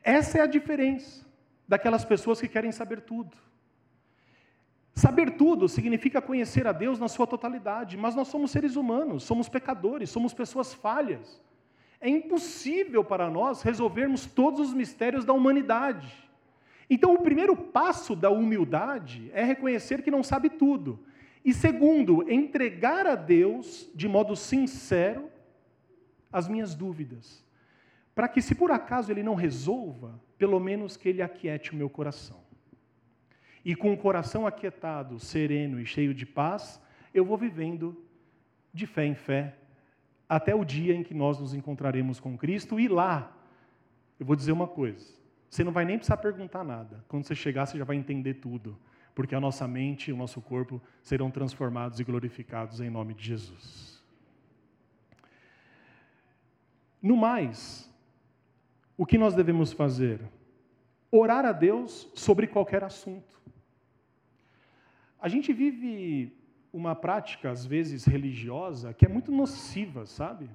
[SPEAKER 1] Essa é a diferença daquelas pessoas que querem saber tudo. Saber tudo significa conhecer a Deus na sua totalidade, mas nós somos seres humanos, somos pecadores, somos pessoas falhas. É impossível para nós resolvermos todos os mistérios da humanidade. Então, o primeiro passo da humildade é reconhecer que não sabe tudo. E segundo, entregar a Deus de modo sincero as minhas dúvidas, para que, se por acaso ele não resolva, pelo menos que ele aquiete o meu coração. E com o coração aquietado, sereno e cheio de paz, eu vou vivendo de fé em fé, até o dia em que nós nos encontraremos com Cristo, e lá, eu vou dizer uma coisa: você não vai nem precisar perguntar nada, quando você chegar, você já vai entender tudo, porque a nossa mente e o nosso corpo serão transformados e glorificados em nome de Jesus. No mais, o que nós devemos fazer? Orar a Deus sobre qualquer assunto. A gente vive uma prática, às vezes religiosa, que é muito nociva, sabe?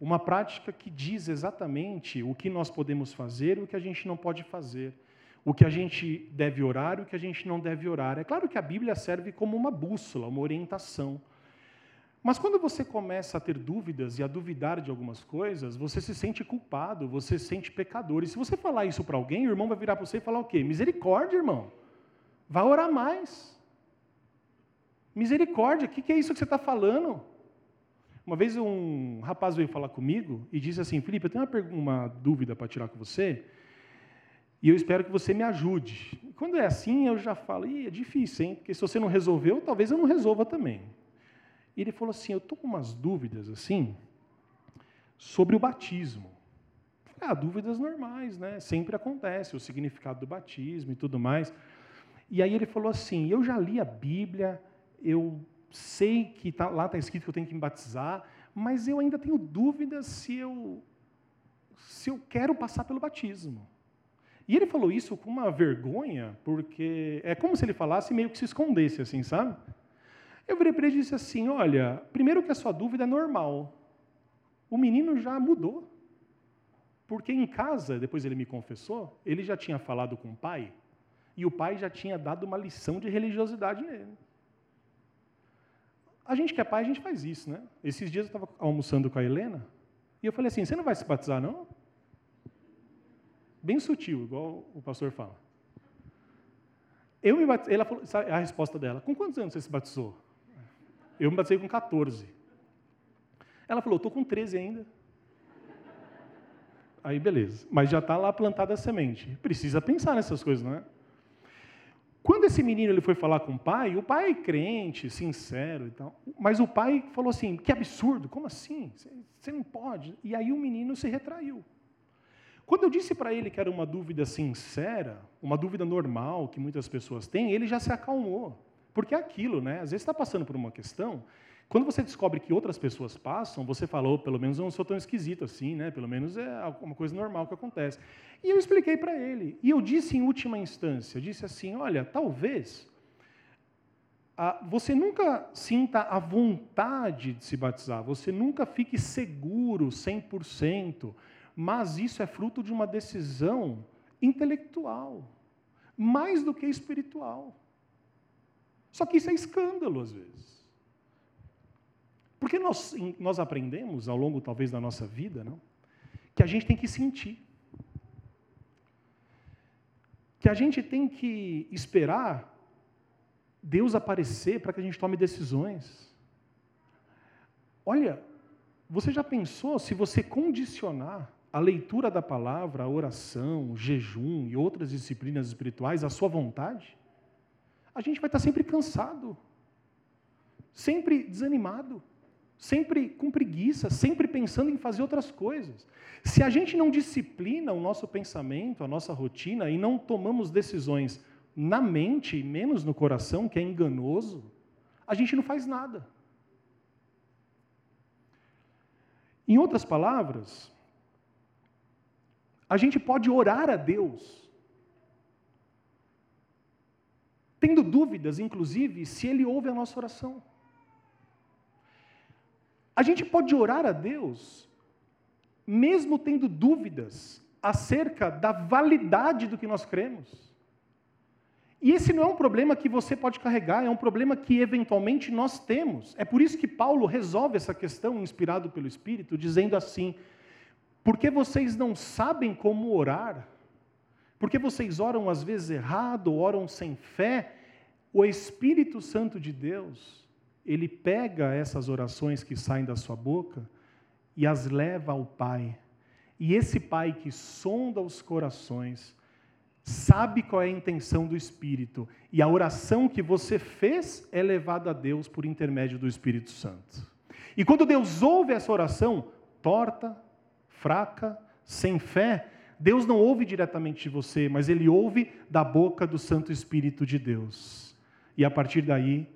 [SPEAKER 1] Uma prática que diz exatamente o que nós podemos fazer e o que a gente não pode fazer. O que a gente deve orar e o que a gente não deve orar. É claro que a Bíblia serve como uma bússola, uma orientação. Mas quando você começa a ter dúvidas e a duvidar de algumas coisas, você se sente culpado, você se sente pecador. E se você falar isso para alguém, o irmão vai virar para você e falar o quê? Misericórdia, irmão. Vai orar mais. Misericórdia, o que, que é isso que você está falando? Uma vez um rapaz veio falar comigo e disse assim: Felipe, eu tenho uma, uma dúvida para tirar com você e eu espero que você me ajude. Quando é assim, eu já falo: Ih, é difícil, hein? Porque se você não resolveu, talvez eu não resolva também. E ele falou assim: Eu estou com umas dúvidas assim sobre o batismo. Ah, dúvidas normais, né? Sempre acontece, o significado do batismo e tudo mais. E aí ele falou assim: Eu já li a Bíblia, eu sei que tá, lá está escrito que eu tenho que me batizar, mas eu ainda tenho dúvidas se eu, se eu quero passar pelo batismo. E ele falou isso com uma vergonha, porque é como se ele falasse meio que se escondesse, assim, sabe? Eu virei para ele e disse assim: Olha, primeiro que a sua dúvida é normal. O menino já mudou. Porque em casa, depois ele me confessou, ele já tinha falado com o pai, e o pai já tinha dado uma lição de religiosidade nele. A gente que é pai, a gente faz isso, né? Esses dias eu estava almoçando com a Helena, e eu falei assim: Você não vai se batizar, não? Bem sutil, igual o pastor fala. Eu me batizei, ela falou, a resposta dela: Com quantos anos você se batizou? Eu me batizei com 14. Ela falou, estou com 13 ainda. Aí, beleza. Mas já está lá plantada a semente. Precisa pensar nessas coisas, não é? Quando esse menino ele foi falar com o pai, o pai crente, sincero e tal, mas o pai falou assim: que absurdo, como assim? Você não pode. E aí o menino se retraiu. Quando eu disse para ele que era uma dúvida sincera, uma dúvida normal que muitas pessoas têm, ele já se acalmou. Porque é aquilo, né? Às vezes está passando por uma questão, quando você descobre que outras pessoas passam, você falou, oh, pelo menos eu não sou tão esquisito assim, né? Pelo menos é uma coisa normal que acontece. E eu expliquei para ele. E eu disse em última instância, disse assim, olha, talvez ah, você nunca sinta a vontade de se batizar, você nunca fique seguro 100%, mas isso é fruto de uma decisão intelectual, mais do que espiritual. Só que isso é escândalo às vezes. Porque nós, nós aprendemos ao longo, talvez, da nossa vida, não? que a gente tem que sentir. Que a gente tem que esperar Deus aparecer para que a gente tome decisões. Olha, você já pensou se você condicionar a leitura da palavra, a oração, o jejum e outras disciplinas espirituais à sua vontade? a gente vai estar sempre cansado, sempre desanimado, sempre com preguiça, sempre pensando em fazer outras coisas. Se a gente não disciplina o nosso pensamento, a nossa rotina e não tomamos decisões na mente, menos no coração, que é enganoso, a gente não faz nada. Em outras palavras, a gente pode orar a Deus tendo dúvidas, inclusive, se Ele ouve a nossa oração. A gente pode orar a Deus, mesmo tendo dúvidas acerca da validade do que nós cremos. E esse não é um problema que você pode carregar, é um problema que eventualmente nós temos. É por isso que Paulo resolve essa questão, inspirado pelo Espírito, dizendo assim: porque vocês não sabem como orar, porque vocês oram às vezes errado, oram sem fé. O Espírito Santo de Deus, ele pega essas orações que saem da sua boca e as leva ao Pai. E esse Pai que sonda os corações, sabe qual é a intenção do Espírito, e a oração que você fez é levada a Deus por intermédio do Espírito Santo. E quando Deus ouve essa oração, torta, fraca, sem fé, Deus não ouve diretamente de você, mas ele ouve da boca do Santo Espírito de Deus. E a partir daí,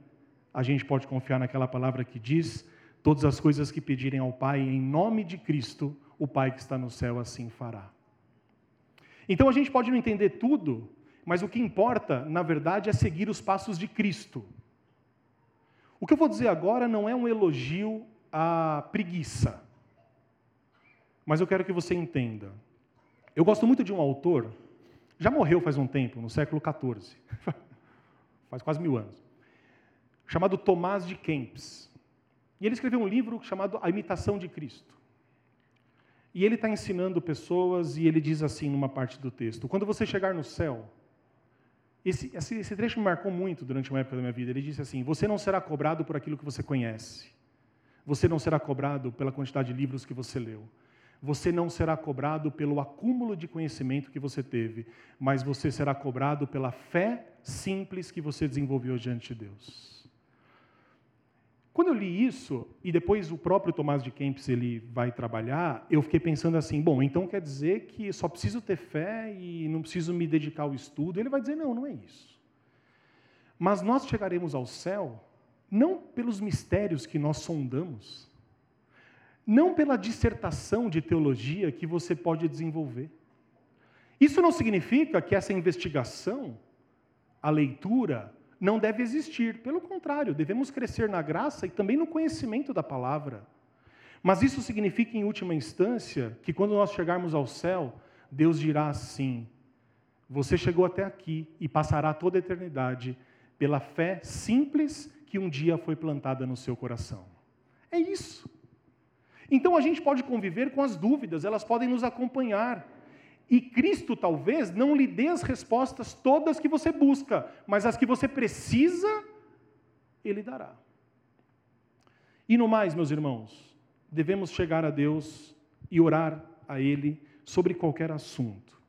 [SPEAKER 1] a gente pode confiar naquela palavra que diz: todas as coisas que pedirem ao Pai em nome de Cristo, o Pai que está no céu assim fará. Então a gente pode não entender tudo, mas o que importa, na verdade, é seguir os passos de Cristo. O que eu vou dizer agora não é um elogio à preguiça. mas eu quero que você entenda. Eu gosto muito de um autor, já morreu faz um tempo, no século XIV, <laughs> faz quase mil anos, chamado Tomás de Kempis. E ele escreveu um livro chamado A Imitação de Cristo. E ele está ensinando pessoas, e ele diz assim numa parte do texto: quando você chegar no céu, esse, esse, esse, trecho me marcou muito durante uma época da minha vida. Ele disse assim: Você não será cobrado por aquilo que você conhece. Você não será cobrado pela quantidade de livros que você leu. Você não será cobrado pelo acúmulo de conhecimento que você teve, mas você será cobrado pela fé simples que você desenvolveu diante de Deus. Quando eu li isso, e depois o próprio Tomás de Kempis ele vai trabalhar, eu fiquei pensando assim, bom, então quer dizer que só preciso ter fé e não preciso me dedicar ao estudo? Ele vai dizer, não, não é isso. Mas nós chegaremos ao céu não pelos mistérios que nós sondamos, não pela dissertação de teologia que você pode desenvolver. Isso não significa que essa investigação, a leitura, não deve existir. Pelo contrário, devemos crescer na graça e também no conhecimento da palavra. Mas isso significa, em última instância, que quando nós chegarmos ao céu, Deus dirá assim: Você chegou até aqui e passará toda a eternidade pela fé simples que um dia foi plantada no seu coração. É isso. Então a gente pode conviver com as dúvidas, elas podem nos acompanhar. E Cristo talvez não lhe dê as respostas todas que você busca, mas as que você precisa, Ele dará. E no mais, meus irmãos, devemos chegar a Deus e orar a Ele sobre qualquer assunto.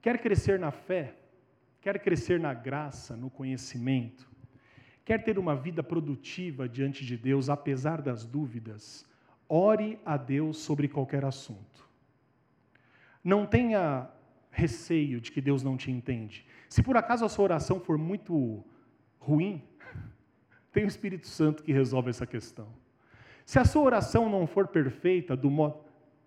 [SPEAKER 1] Quer crescer na fé, quer crescer na graça, no conhecimento, quer ter uma vida produtiva diante de Deus, apesar das dúvidas, ore a Deus sobre qualquer assunto. Não tenha receio de que Deus não te entende. Se por acaso a sua oração for muito ruim, <laughs> tem o Espírito Santo que resolve essa questão. Se a sua oração não for perfeita, do modo,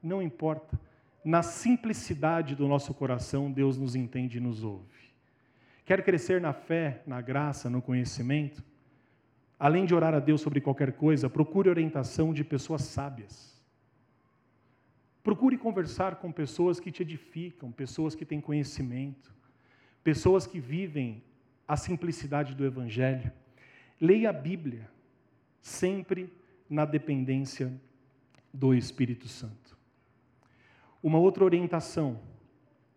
[SPEAKER 1] não importa. Na simplicidade do nosso coração, Deus nos entende e nos ouve. Quer crescer na fé, na graça, no conhecimento? Além de orar a Deus sobre qualquer coisa, procure orientação de pessoas sábias. Procure conversar com pessoas que te edificam, pessoas que têm conhecimento, pessoas que vivem a simplicidade do Evangelho. Leia a Bíblia, sempre na dependência do Espírito Santo. Uma outra orientação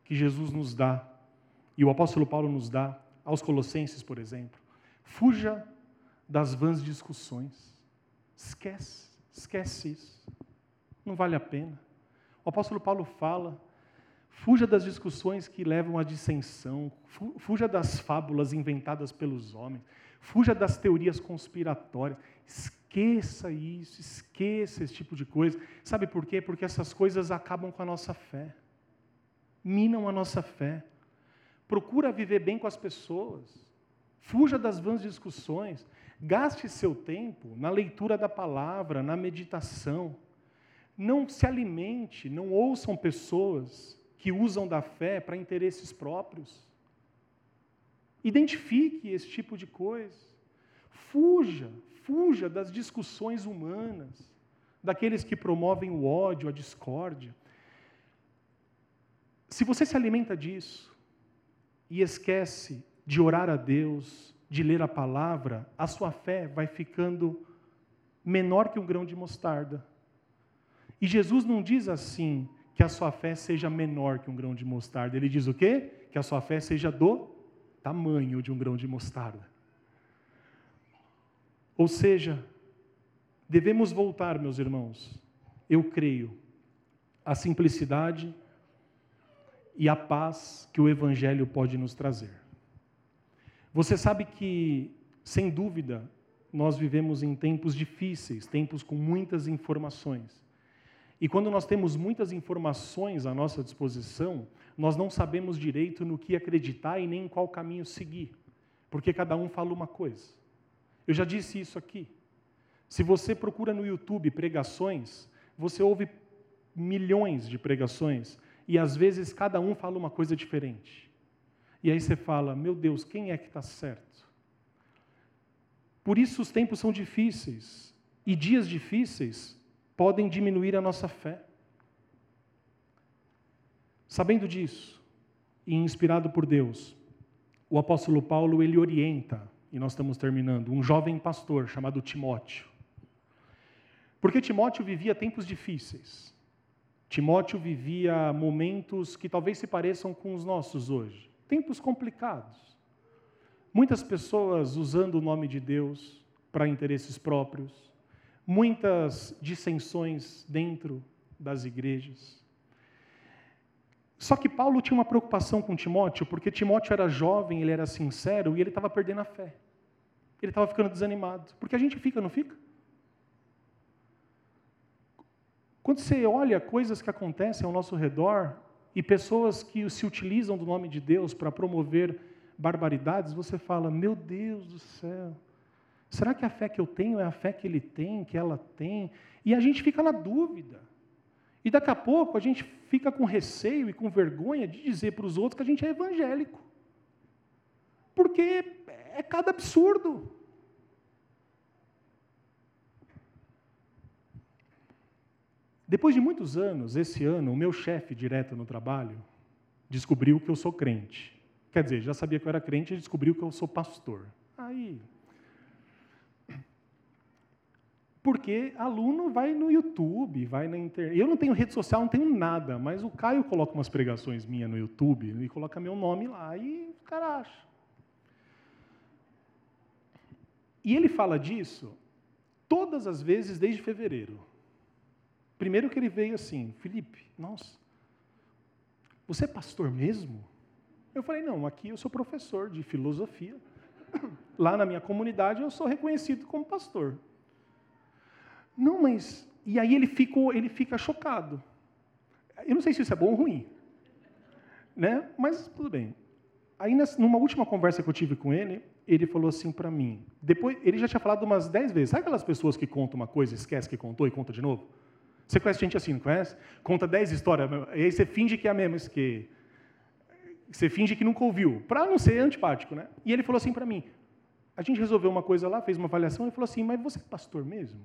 [SPEAKER 1] que Jesus nos dá, e o apóstolo Paulo nos dá, aos Colossenses, por exemplo, fuja das vãs discussões. Esquece, esquece isso. Não vale a pena. O apóstolo Paulo fala: fuja das discussões que levam à dissensão, fuja das fábulas inventadas pelos homens, fuja das teorias conspiratórias. Esqueça isso, esqueça esse tipo de coisa. Sabe por quê? Porque essas coisas acabam com a nossa fé, minam a nossa fé. Procura viver bem com as pessoas. Fuja das vãs discussões. Gaste seu tempo na leitura da palavra, na meditação. Não se alimente, não ouçam pessoas que usam da fé para interesses próprios. Identifique esse tipo de coisa. Fuja, fuja das discussões humanas, daqueles que promovem o ódio, a discórdia. Se você se alimenta disso e esquece de orar a Deus, de ler a palavra, a sua fé vai ficando menor que um grão de mostarda. E Jesus não diz assim que a sua fé seja menor que um grão de mostarda. Ele diz o quê? Que a sua fé seja do tamanho de um grão de mostarda. Ou seja, devemos voltar, meus irmãos, eu creio, à simplicidade e à paz que o Evangelho pode nos trazer. Você sabe que, sem dúvida, nós vivemos em tempos difíceis, tempos com muitas informações. E quando nós temos muitas informações à nossa disposição, nós não sabemos direito no que acreditar e nem em qual caminho seguir, porque cada um fala uma coisa. Eu já disse isso aqui. Se você procura no YouTube pregações, você ouve milhões de pregações e às vezes cada um fala uma coisa diferente. E aí você fala: meu Deus, quem é que está certo? Por isso os tempos são difíceis e dias difíceis podem diminuir a nossa fé. Sabendo disso, e inspirado por Deus, o apóstolo Paulo ele orienta, e nós estamos terminando, um jovem pastor chamado Timóteo. Porque Timóteo vivia tempos difíceis. Timóteo vivia momentos que talvez se pareçam com os nossos hoje. Tempos complicados. Muitas pessoas usando o nome de Deus para interesses próprios. Muitas dissensões dentro das igrejas. Só que Paulo tinha uma preocupação com Timóteo, porque Timóteo era jovem, ele era sincero e ele estava perdendo a fé. Ele estava ficando desanimado. Porque a gente fica, não fica? Quando você olha coisas que acontecem ao nosso redor e pessoas que se utilizam do nome de Deus para promover barbaridades, você fala: Meu Deus do céu, será que a fé que eu tenho é a fé que ele tem, que ela tem? E a gente fica na dúvida. E daqui a pouco a gente fica com receio e com vergonha de dizer para os outros que a gente é evangélico. Porque é cada absurdo. Depois de muitos anos, esse ano, o meu chefe direto no trabalho descobriu que eu sou crente. Quer dizer, já sabia que eu era crente e descobriu que eu sou pastor. Aí. Porque aluno vai no YouTube, vai na internet. Eu não tenho rede social, não tenho nada, mas o Caio coloca umas pregações minhas no YouTube e coloca meu nome lá e o cara acha. E ele fala disso todas as vezes desde fevereiro. Primeiro que ele veio assim, Felipe, nossa, você é pastor mesmo? Eu falei, não, aqui eu sou professor de filosofia. <coughs> Lá na minha comunidade eu sou reconhecido como pastor. Não, mas. E aí ele, ficou, ele fica chocado. Eu não sei se isso é bom ou ruim. Né? Mas tudo bem. Aí, numa última conversa que eu tive com ele, ele falou assim para mim. Depois, ele já tinha falado umas dez vezes. Sabe aquelas pessoas que contam uma coisa, esquece que contou e conta de novo? Você conhece gente assim, não conhece? Conta dez histórias, e aí você finge que é a mesma, que você finge que nunca ouviu, para não ser antipático, né? E ele falou assim para mim, a gente resolveu uma coisa lá, fez uma avaliação, ele falou assim, mas você é pastor mesmo?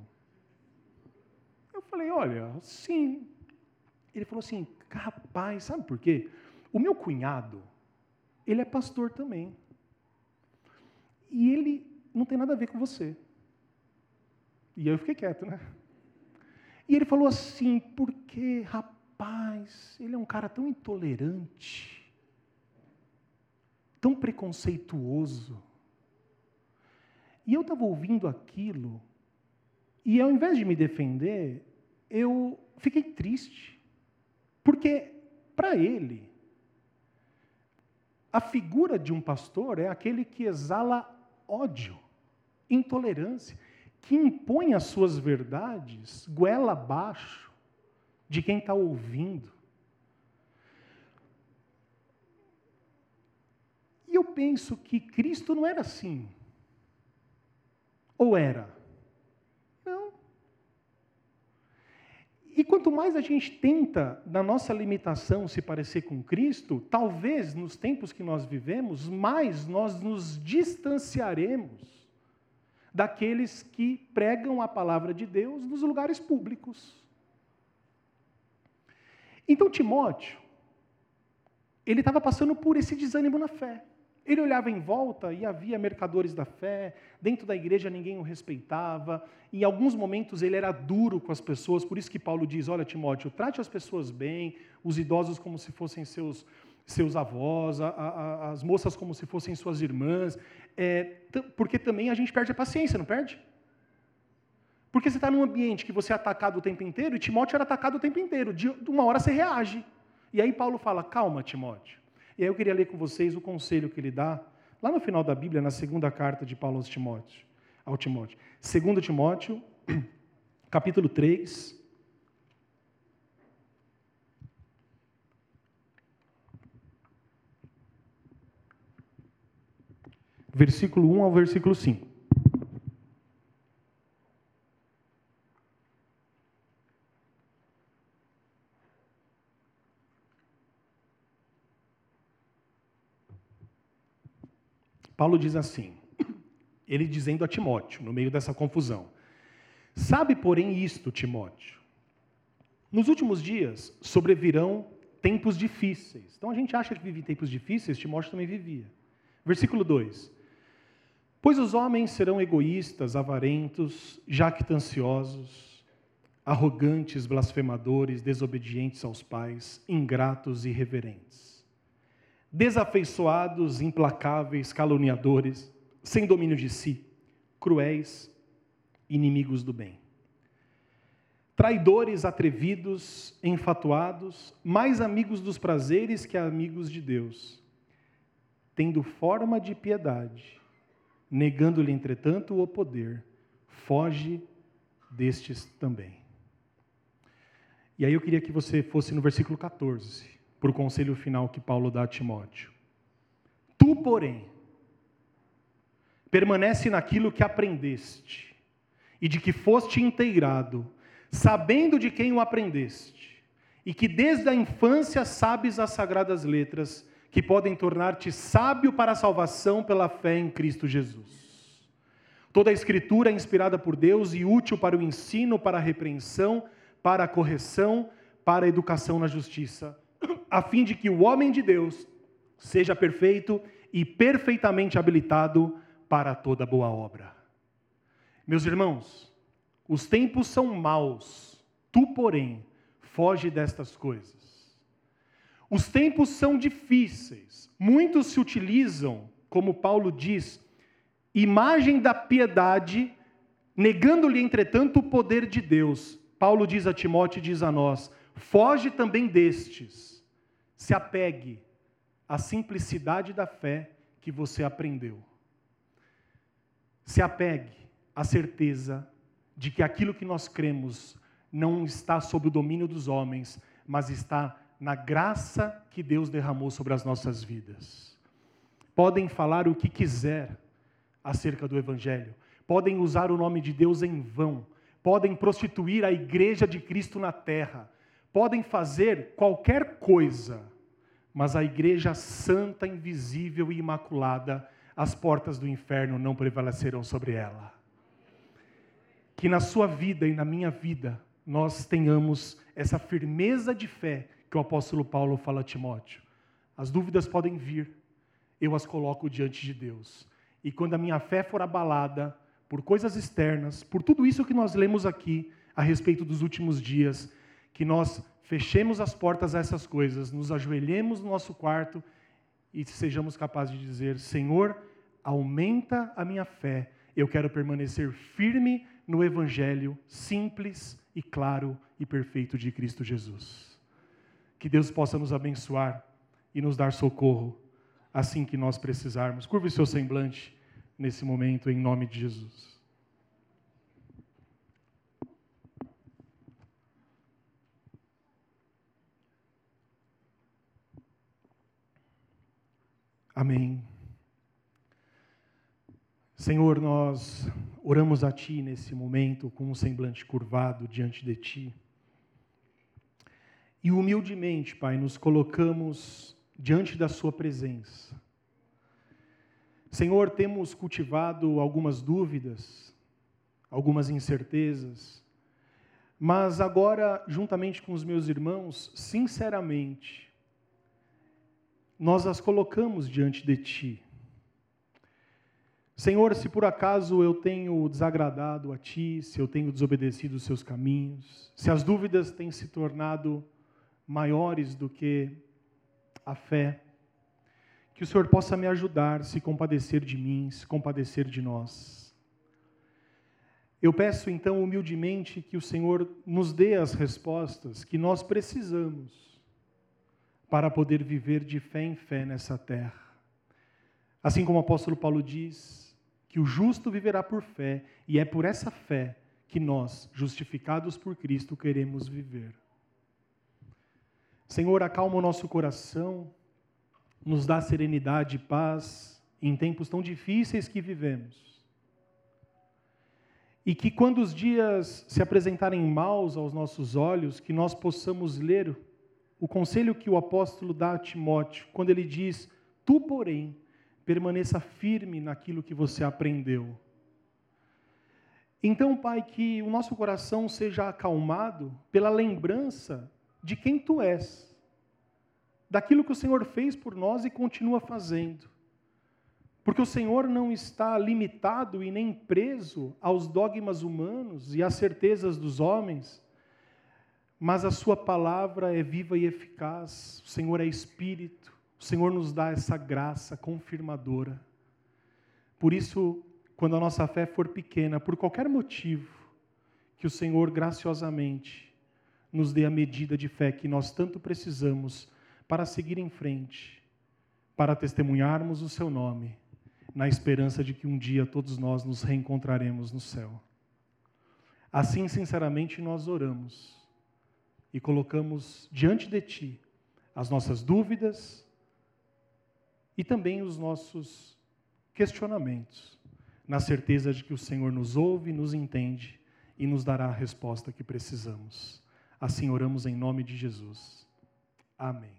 [SPEAKER 1] Falei, olha, sim. Ele falou assim, rapaz, sabe por quê? O meu cunhado, ele é pastor também. E ele não tem nada a ver com você. E aí eu fiquei quieto, né? E ele falou assim: porque, rapaz, ele é um cara tão intolerante, tão preconceituoso. E eu estava ouvindo aquilo, e ao invés de me defender, eu fiquei triste. Porque, para ele, a figura de um pastor é aquele que exala ódio, intolerância que impõe as suas verdades goela abaixo de quem está ouvindo. E eu penso que Cristo não era assim. Ou era? Não. E quanto mais a gente tenta, na nossa limitação, se parecer com Cristo, talvez nos tempos que nós vivemos, mais nós nos distanciaremos daqueles que pregam a palavra de Deus nos lugares públicos. Então, Timóteo, ele estava passando por esse desânimo na fé. Ele olhava em volta e havia mercadores da fé, dentro da igreja ninguém o respeitava, em alguns momentos ele era duro com as pessoas, por isso que Paulo diz: Olha, Timóteo, trate as pessoas bem, os idosos como se fossem seus, seus avós, a, a, as moças como se fossem suas irmãs, é, porque também a gente perde a paciência, não perde? Porque você está num ambiente que você é atacado o tempo inteiro, e Timóteo era atacado o tempo inteiro, de uma hora você reage. E aí Paulo fala, calma, Timóteo. E aí eu queria ler com vocês o conselho que ele dá, lá no final da Bíblia, na segunda carta de Paulo aos Timóteo, ao Timóteo. 2 Timóteo, <clears throat> capítulo 3, versículo 1 ao versículo 5. Paulo diz assim, ele dizendo a Timóteo, no meio dessa confusão: Sabe, porém, isto, Timóteo, Nos últimos dias sobrevirão tempos difíceis. Então a gente acha que vive em tempos difíceis, Timóteo também vivia. Versículo 2: Pois os homens serão egoístas, avarentos, jactanciosos, arrogantes, blasfemadores, desobedientes aos pais, ingratos e irreverentes, desafeiçoados, implacáveis, caluniadores, sem domínio de si, cruéis, inimigos do bem traidores, atrevidos, enfatuados, mais amigos dos prazeres que amigos de Deus, tendo forma de piedade, negando-lhe, entretanto, o poder, foge destes também. E aí eu queria que você fosse no versículo 14, para o conselho final que Paulo dá a Timóteo. Tu, porém, permanece naquilo que aprendeste e de que foste inteirado sabendo de quem o aprendeste, e que desde a infância sabes as sagradas letras, que podem tornar-te sábio para a salvação pela fé em Cristo Jesus. Toda a Escritura é inspirada por Deus e útil para o ensino, para a repreensão, para a correção, para a educação na justiça, a fim de que o homem de Deus seja perfeito e perfeitamente habilitado para toda boa obra. Meus irmãos, os tempos são maus, tu, porém, foge destas coisas. Os tempos são difíceis, muitos se utilizam, como Paulo diz, imagem da piedade, negando-lhe, entretanto, o poder de Deus. Paulo diz a Timóteo e diz a nós: foge também destes, se apegue à simplicidade da fé que você aprendeu. Se apegue à certeza de que aquilo que nós cremos não está sob o domínio dos homens, mas está na graça que Deus derramou sobre as nossas vidas. Podem falar o que quiser acerca do Evangelho, podem usar o nome de Deus em vão, podem prostituir a igreja de Cristo na terra, podem fazer qualquer coisa, mas a igreja santa, invisível e imaculada, as portas do inferno não prevalecerão sobre ela que na sua vida e na minha vida nós tenhamos essa firmeza de fé que o apóstolo Paulo fala a Timóteo. As dúvidas podem vir, eu as coloco diante de Deus. E quando a minha fé for abalada por coisas externas, por tudo isso que nós lemos aqui a respeito dos últimos dias, que nós fechemos as portas a essas coisas, nos ajoelhemos no nosso quarto e sejamos capazes de dizer: Senhor, aumenta a minha fé, eu quero permanecer firme no Evangelho simples e claro e perfeito de Cristo Jesus. Que Deus possa nos abençoar e nos dar socorro assim que nós precisarmos. Curve o seu semblante nesse momento, em nome de Jesus. Amém. Senhor, nós oramos a Ti nesse momento com um semblante curvado diante de Ti. E humildemente, Pai, nos colocamos diante da Sua presença. Senhor, temos cultivado algumas dúvidas, algumas incertezas, mas agora, juntamente com os meus irmãos, sinceramente, nós as colocamos diante de Ti. Senhor, se por acaso eu tenho desagradado a Ti, se eu tenho desobedecido os Seus caminhos, se as dúvidas têm se tornado maiores do que a fé, que o Senhor possa me ajudar, se compadecer de mim, se compadecer de nós. Eu peço então humildemente que o Senhor nos dê as respostas que nós precisamos para poder viver de fé em fé nessa terra. Assim como o apóstolo Paulo diz, que o justo viverá por fé, e é por essa fé que nós, justificados por Cristo, queremos viver. Senhor, acalma o nosso coração, nos dá serenidade e paz em tempos tão difíceis que vivemos. E que quando os dias se apresentarem maus aos nossos olhos, que nós possamos ler o conselho que o apóstolo dá a Timóteo, quando ele diz: Tu, porém, permaneça firme naquilo que você aprendeu. Então, Pai, que o nosso coração seja acalmado pela lembrança de quem Tu és, daquilo que o Senhor fez por nós e continua fazendo. Porque o Senhor não está limitado e nem preso aos dogmas humanos e às certezas dos homens, mas a Sua palavra é viva e eficaz, o Senhor é Espírito, o Senhor nos dá essa graça confirmadora. Por isso, quando a nossa fé for pequena, por qualquer motivo, que o Senhor graciosamente nos dê a medida de fé que nós tanto precisamos para seguir em frente, para testemunharmos o Seu nome, na esperança de que um dia todos nós nos reencontraremos no céu. Assim, sinceramente, nós oramos e colocamos diante de Ti as nossas dúvidas e também os nossos questionamentos na certeza de que o Senhor nos ouve, nos entende e nos dará a resposta que precisamos. Assim oramos em nome de Jesus. Amém.